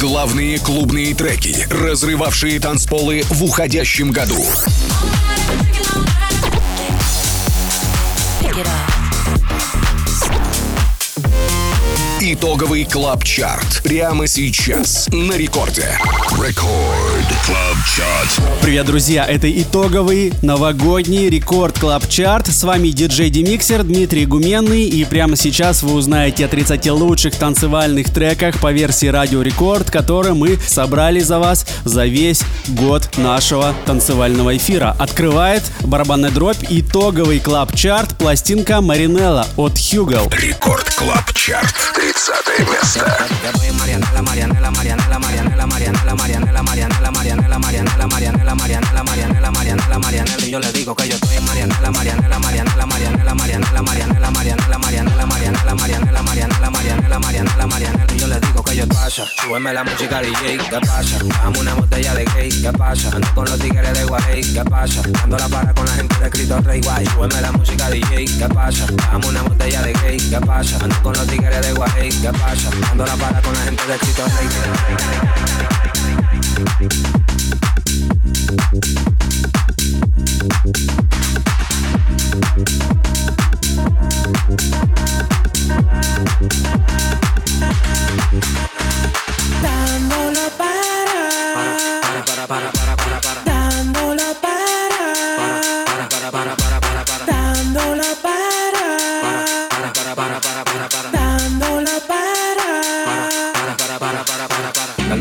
Главные клубные треки, разрывавшие танцполы в уходящем году. Итоговый Club Chart. Прямо сейчас на Рекорде. Record Club Chart. Привет, друзья! Это итоговый новогодний Record Club Chart. С вами диджей Демиксер Дмитрий Гуменный. И прямо сейчас вы узнаете о 30 лучших танцевальных треках по версии Радио Рекорд, которые мы собрали за вас за весь год нашего танцевального эфира. Открывает барабанная дробь итоговый Клаб Чарт пластинка Маринелла от Хьюгл. Рекорд Клаб Чарт. Yo Cásate en esta. Yo soy Marianela, Marianela, Marianela, Marianela, Marianela, Marianela, Marianela, Marianela, Marianela, Marianela, Marianela, Marianela, Marianela, Marianela. Y yo le digo que yo estoy Marianela, Marianela, Marianela, Marianela, Marianela, Marianela, Marianela, Marianela, Marianela, Marianela, Marianela, Marianela, Marianela, Marianela. Y yo le digo que yo pasa. Súbeme la música DJ, ¿qué pasa? Dame una botella de gay, ¿qué pasa? Ando con los tigres de Guay, ¿qué pasa? Ando la para con la gente de escrito Rey Guay. Súbeme la música DJ, ¿qué pasa? Dame una botella de gay, ¿qué pasa? Ando con los tigres de Guay. Ey, ¿qué pasa? La para con la gente de Dándolo para. Para, para, para, para, para. Dándolo para. Para, para, para, para, para, para. Dándolo para.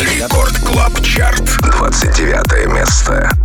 Рекорд Клаб Чарт, 29 место.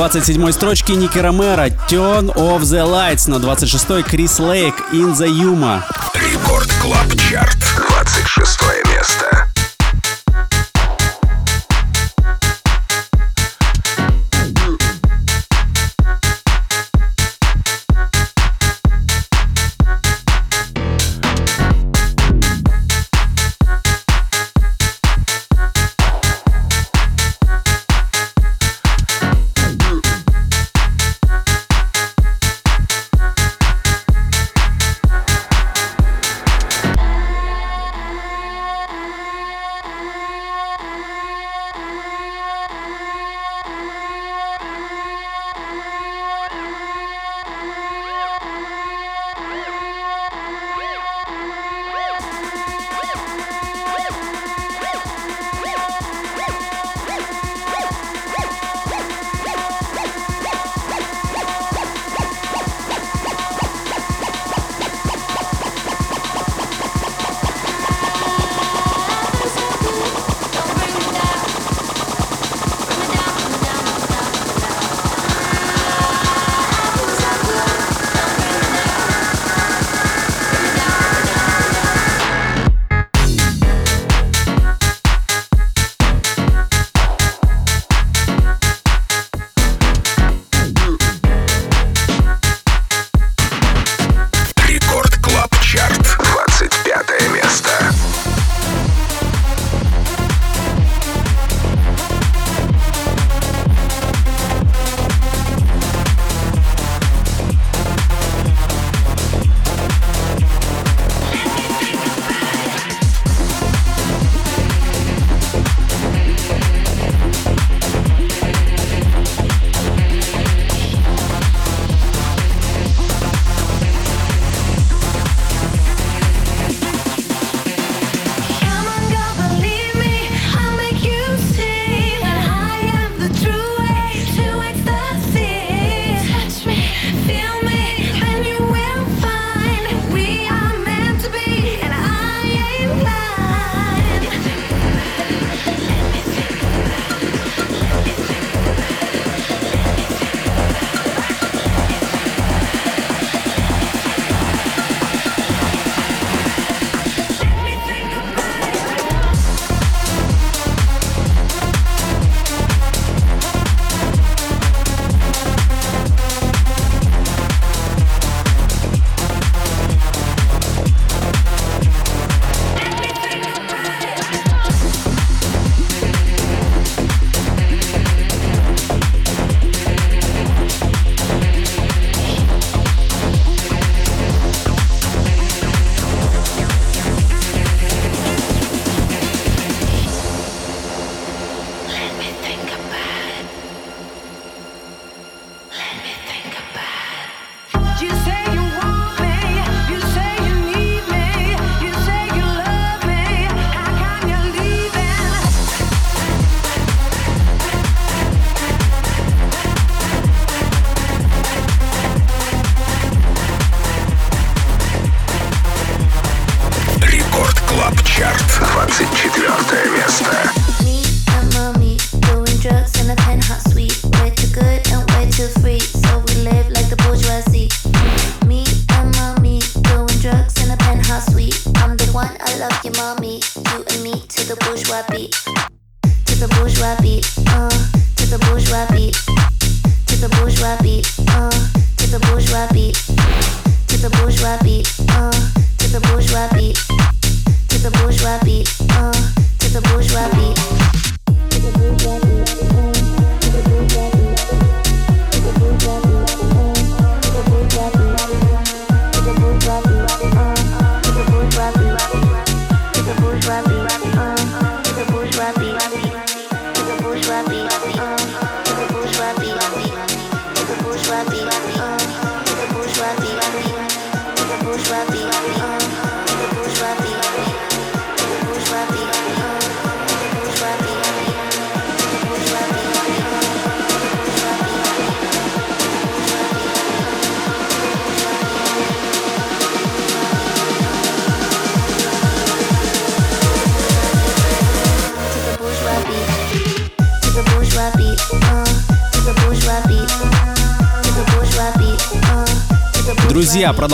27 строчки Nicky Romero, Turn Off the Lights. На 26-й Chris Lake, In the Yuma. Record Club Chart.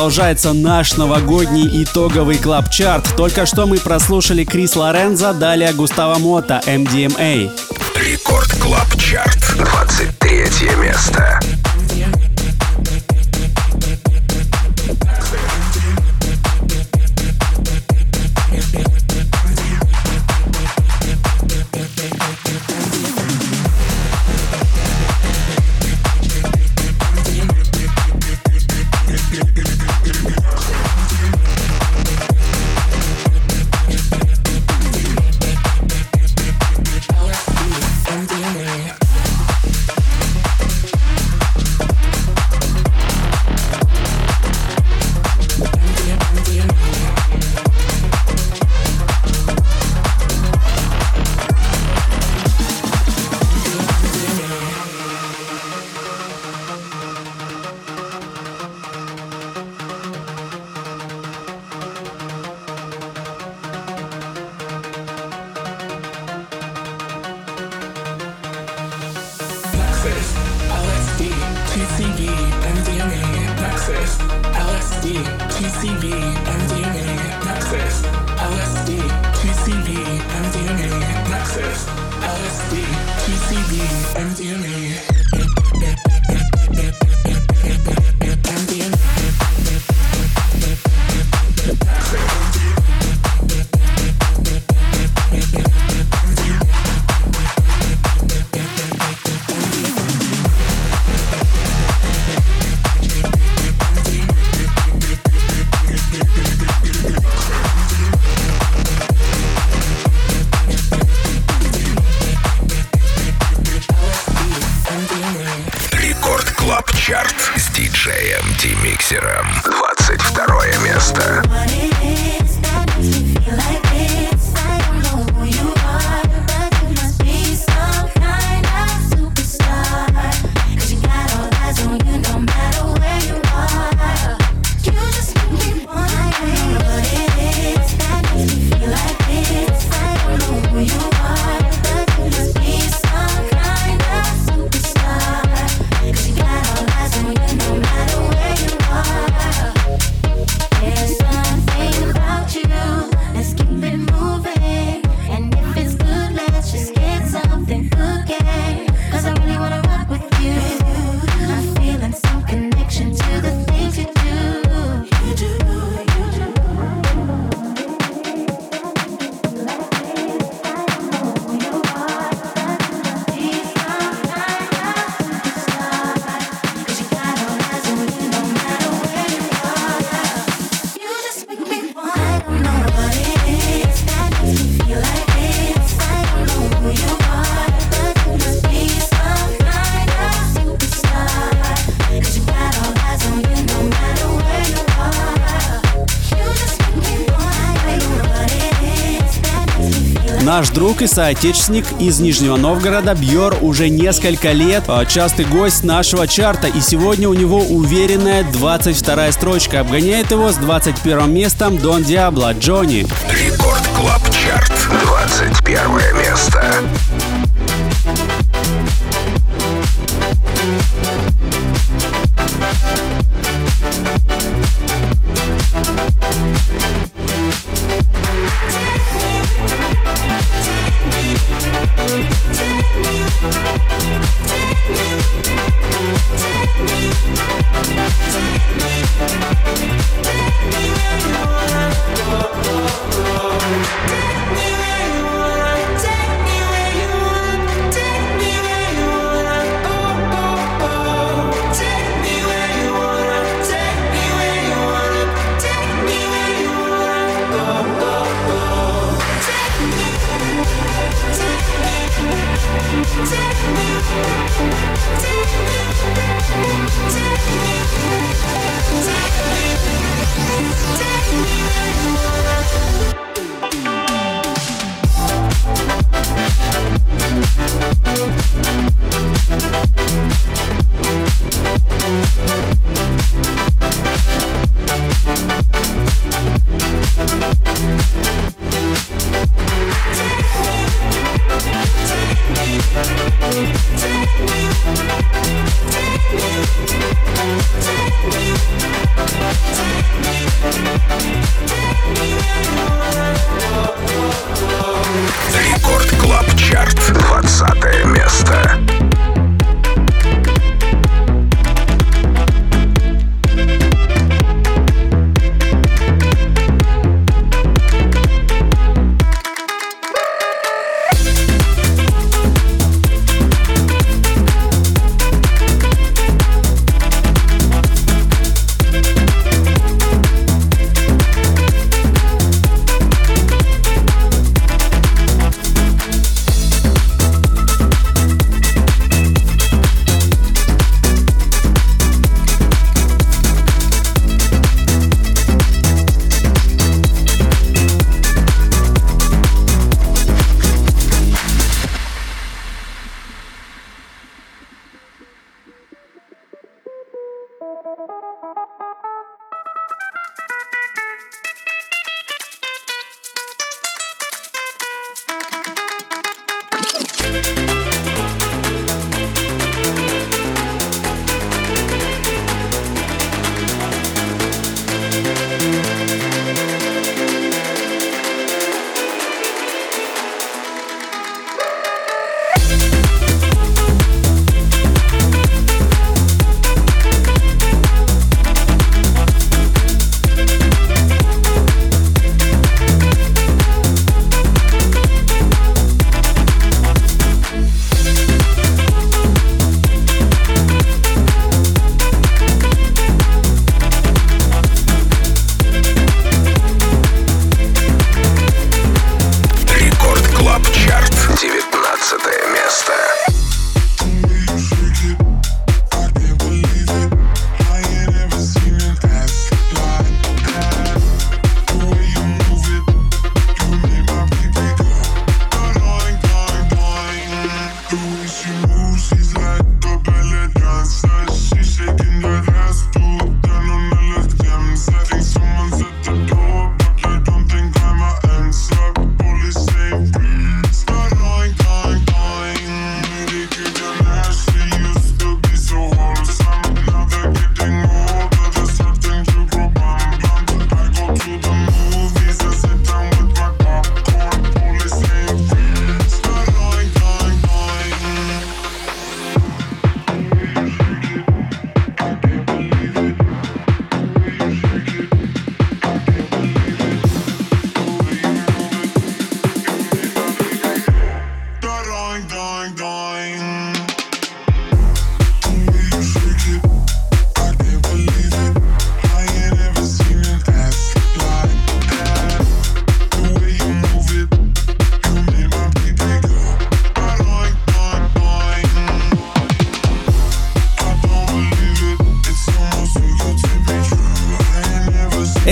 Продолжается наш новогодний итоговый Club Chart. Только что мы прослушали Chris Lorenzo, далее Gustavo Mota, MDMA. Рекорд Клаб-чарт, 23 Наш друг и соотечественник из Нижнего Новгорода Бьор уже несколько лет а, частый гость нашего чарта, и сегодня у него уверенная 22 строчка. Обгоняет его с 21 местом Don Diablo Джонни. Record Club Chart, 21 место.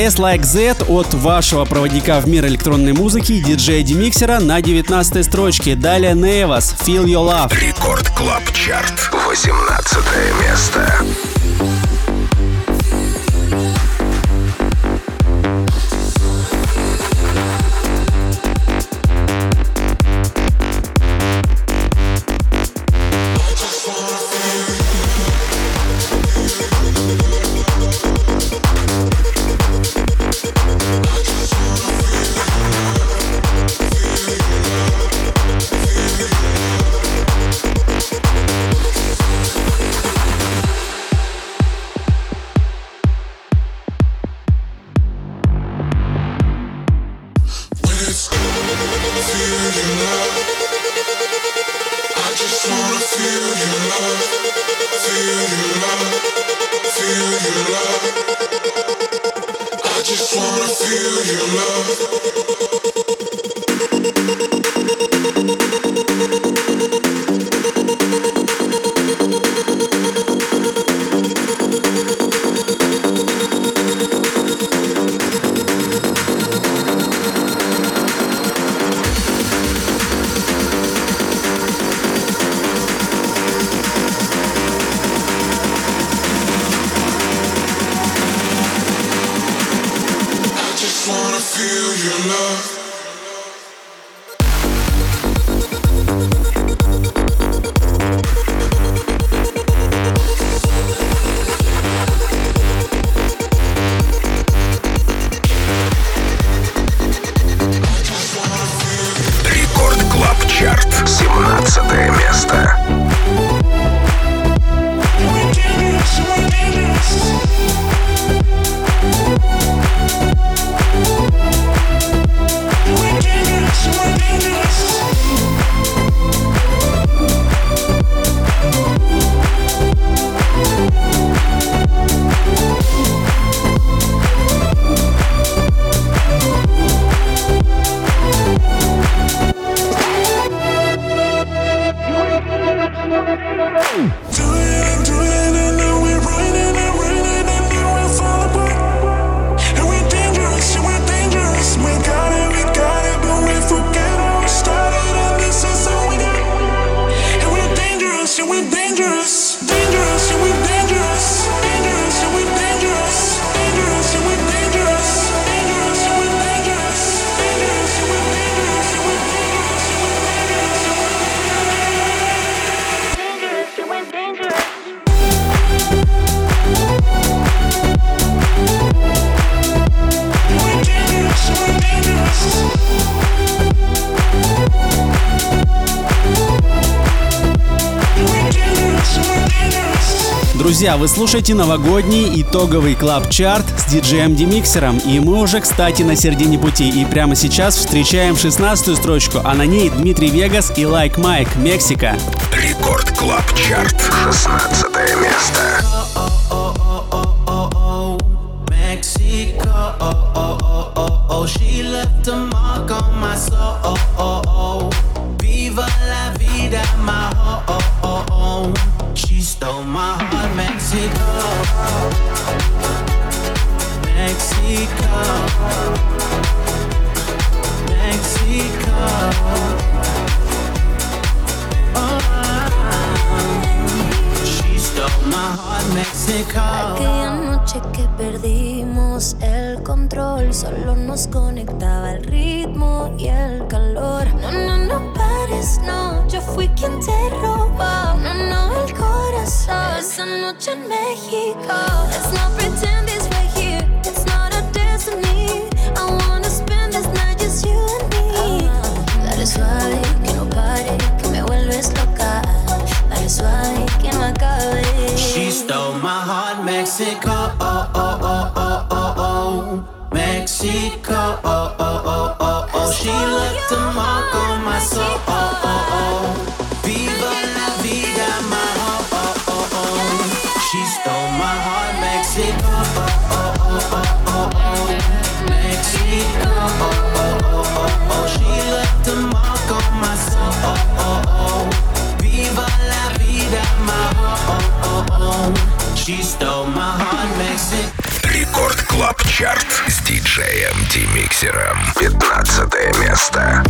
S Like Z от вашего проводника в мир электронной музыки, диджея Демиксера на 19 строчке. Далее Невас, Feel Your Love. Рекорд Клаб Чарт, 18 место. Друзья, вы слушаете новогодний итоговый Club Chart с диджеем Демиксером. И мы уже, кстати, на середине пути. И прямо сейчас встречаем 16 строчку, а на ней Dimitri Vegas и Like Mike, Мексика. Record Club Chart, 16 место. She left a mark on my soul. Oh. Aquella noche que perdimos el control, solo nos conectaba el ritmo y el calor. No, no, no pares, no, yo fui quien te robó. No, no, el corazón. Esa noche en México. Let's not pretend this Mexico. Oh, oh, oh, oh, oh, oh. Mexico. Oh, oh, oh, oh, oh. She left a mark on my soul. Клаб Чарт с диджеем Демиксером. 15 место.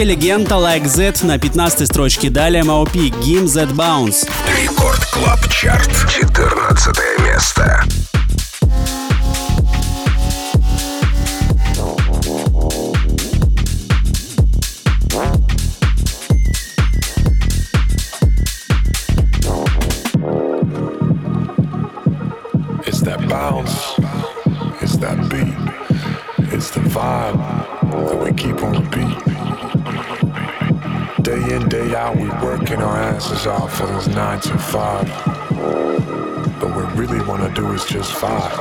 Kirby Легенда Like Z на 15 строчке. Далее Маопи Гим Z Bounce. Рекорд Клаб Чарт. 14 место. Working our asses off for those nine to five. But what we really wanna do is just vibe.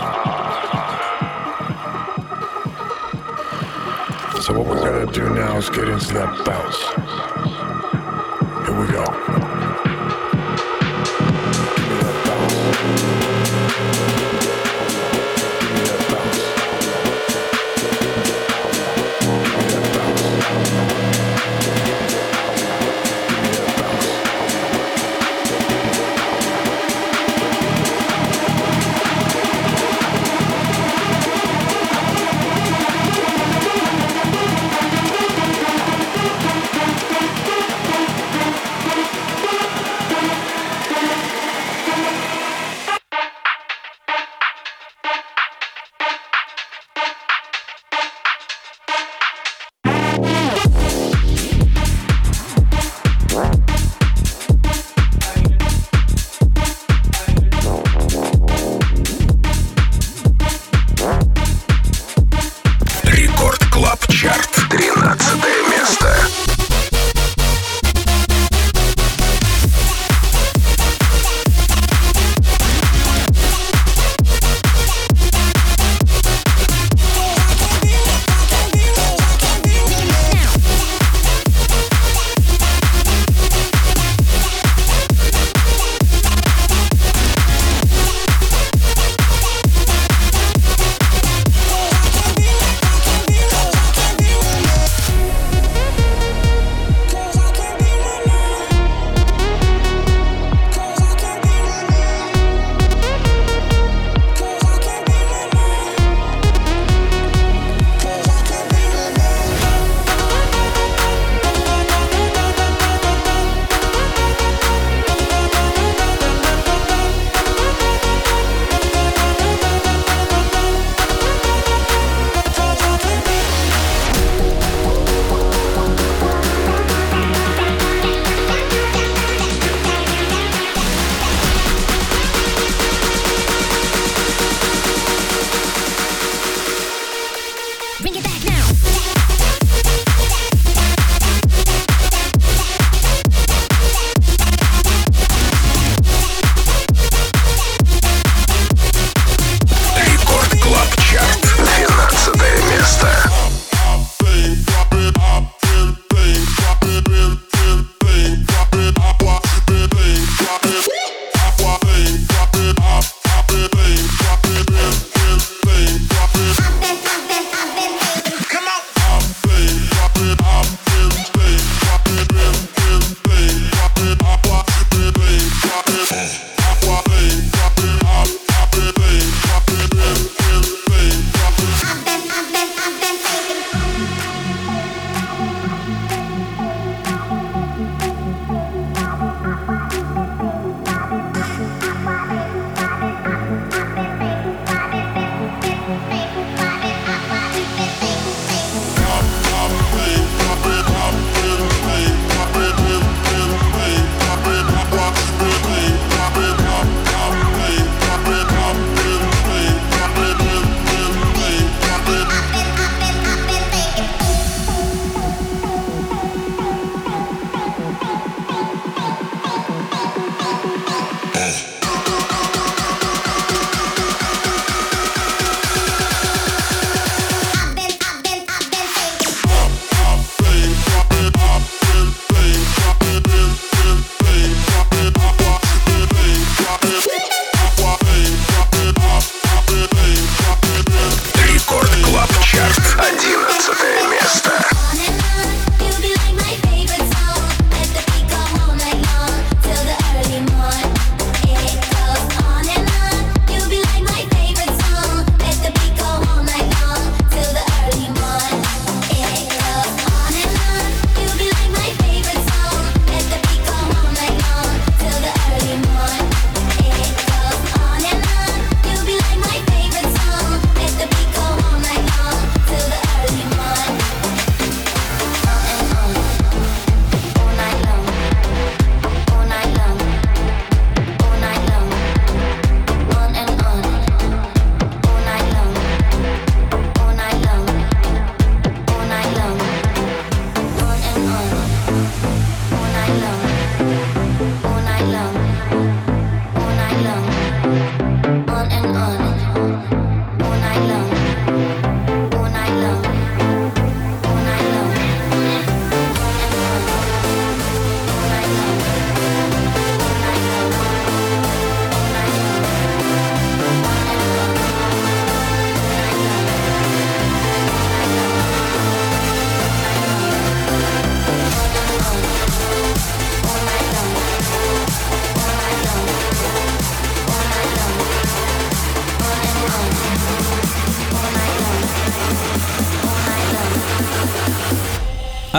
So what we're gonna do now is get into that bounce. Чарт. Три.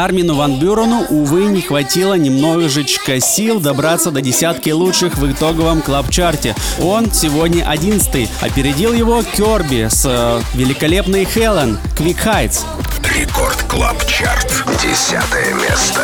Армину Ван Бюрену, увы, не хватило немножечко сил добраться до десятки лучших в итоговом клаб-чарте. Он сегодня одиннадцатый. Опередил его Керби с э, великолепной Хелен Quick Heights. Рекорд Клаб Чарт. Десятое место.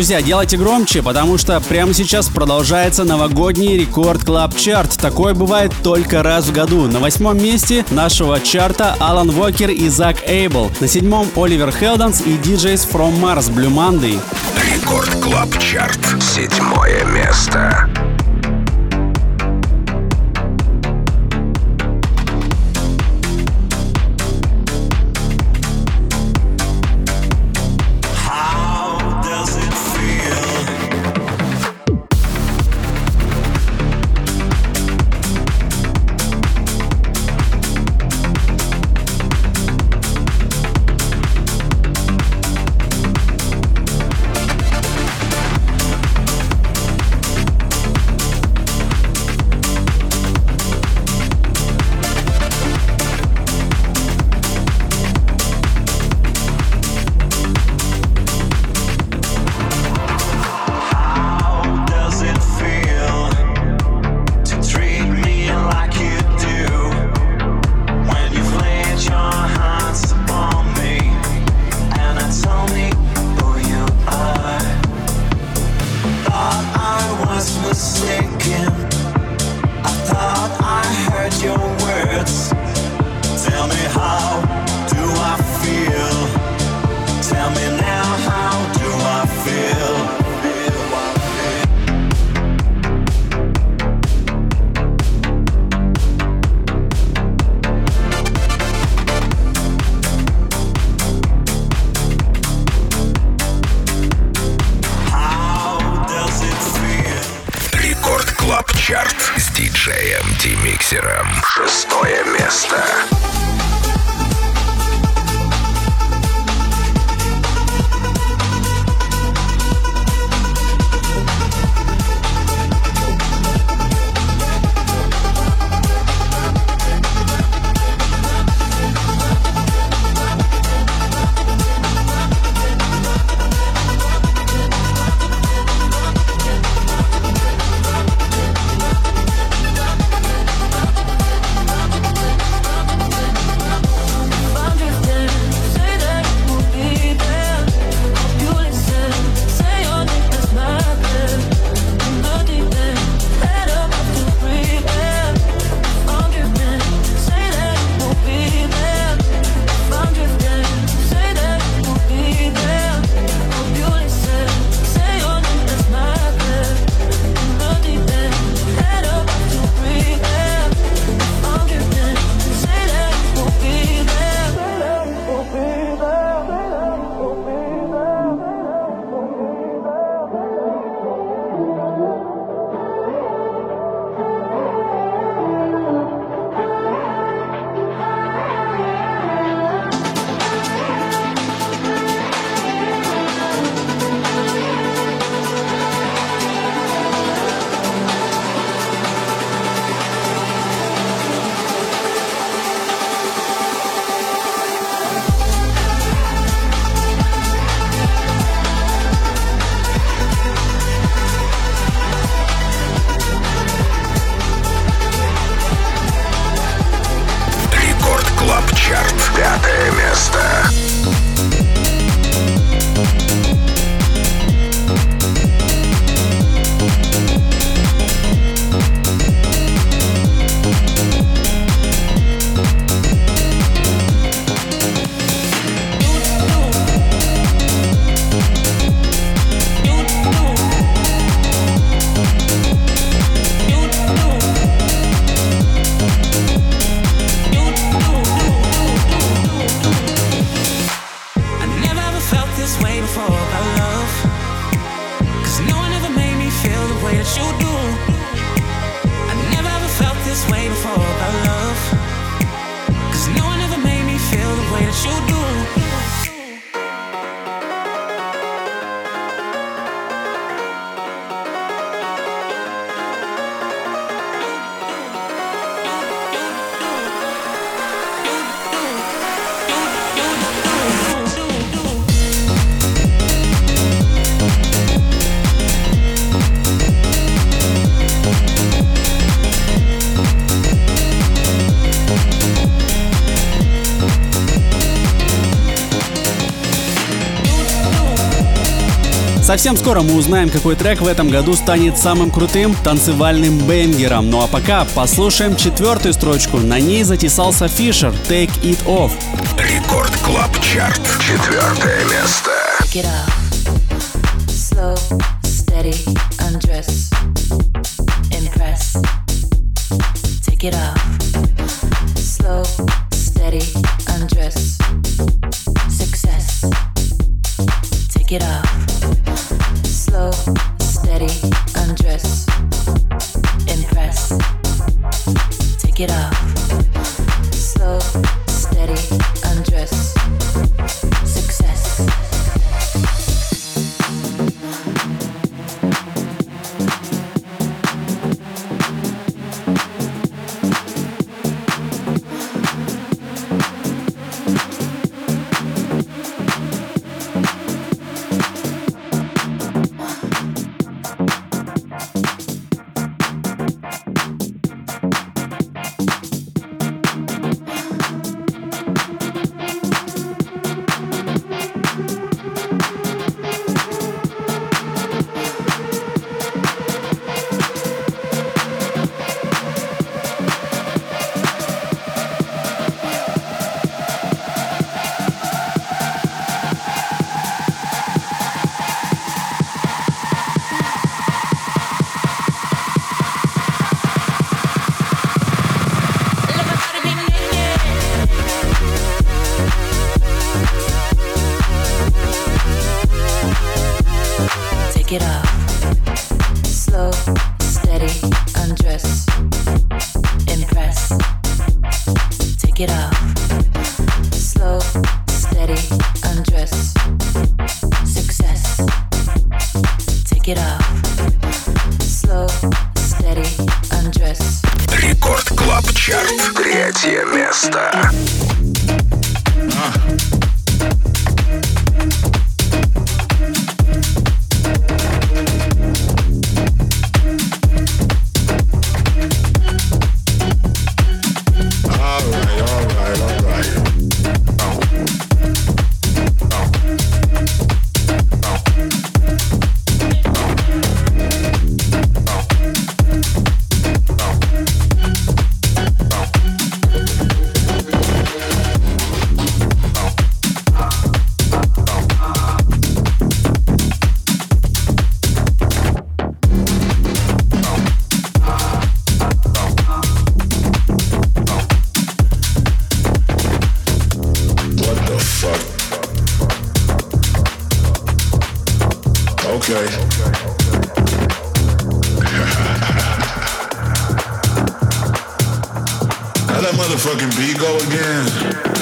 Друзья, делайте громче, потому что прямо сейчас продолжается новогодний Record Club Chart. Такое бывает только раз в году. На восьмом месте нашего чарта Alan Walker и Zak Abel. На седьмом Oliver Heldens и DJs From Mars Blue Monday. Record Club Chart. Седьмое место. Совсем скоро мы узнаем, какой трек в этом году станет самым крутым танцевальным бенгером. Ну а пока послушаем четвертую строчку. На ней затесался Фишер «Take It Off». Record Club Chart. Четвертое место. Take it off. Slow, steady, undress. Impress. Take it off. Okay. How that motherfucking beat go again?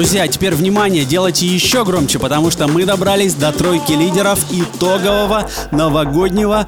Друзья, теперь внимание, делайте еще громче, потому что мы добрались до тройки лидеров итогового новогоднего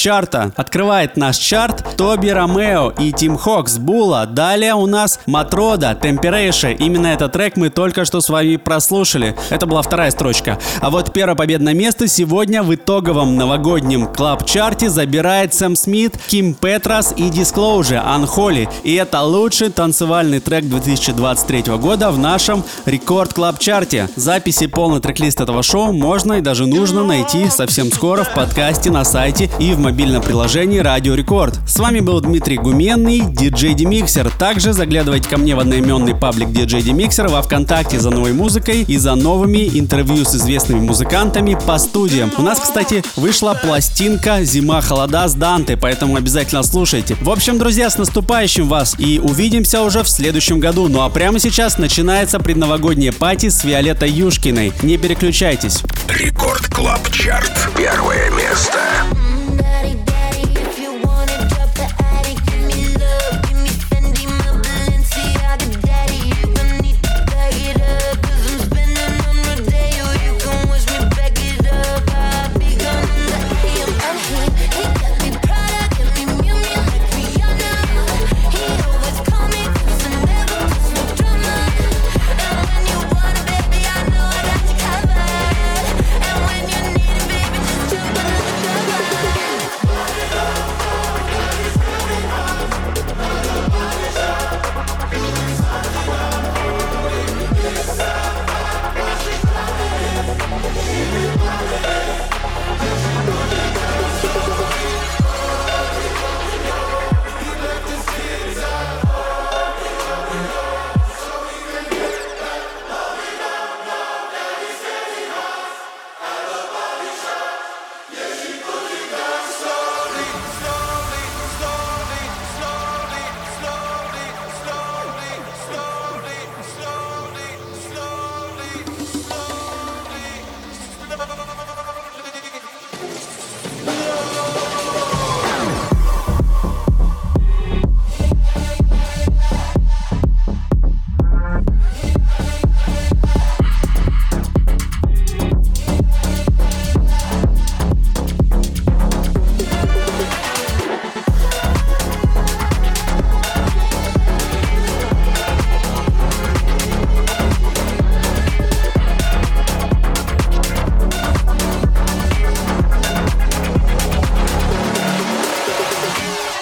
клаб-чарта. Открывает наш чарт Тоби Ромео и Tim Hox Була. Далее у нас Matroda, Temperature. Именно этот трек мы только что с вами прослушали. Это была вторая строчка. А вот первое победное место сегодня в итоговом новогоднем клаб-чарте забирает Sam Smith, Kim Petras и Disclosure Unholy. И это лучший танцевальный трек 2023 года в нашем Record Club Chart е. Записи полный трек-лист этого шоу можно и даже нужно найти совсем скоро в подкасте на сайте и в мобильном приложении Радио Рекорд. С вами был Дмитрий Гуменный, диджей Демиксер. Также заглядывайте ко мне в одноименный паблик диджей Демиксер во Вконтакте за новой музыкой и за новыми интервью с известными музыкантами по студиям. У нас, кстати, вышла пластинка «Зима холода» с Данте, поэтому обязательно слушайте. В общем, друзья, с наступающим вас и увидимся уже в следующем году. Ну а прямо сейчас начинается предновогодняя party с Виолеттой Юшкиной. Не переключайтесь. Record Club Chart. Первое место.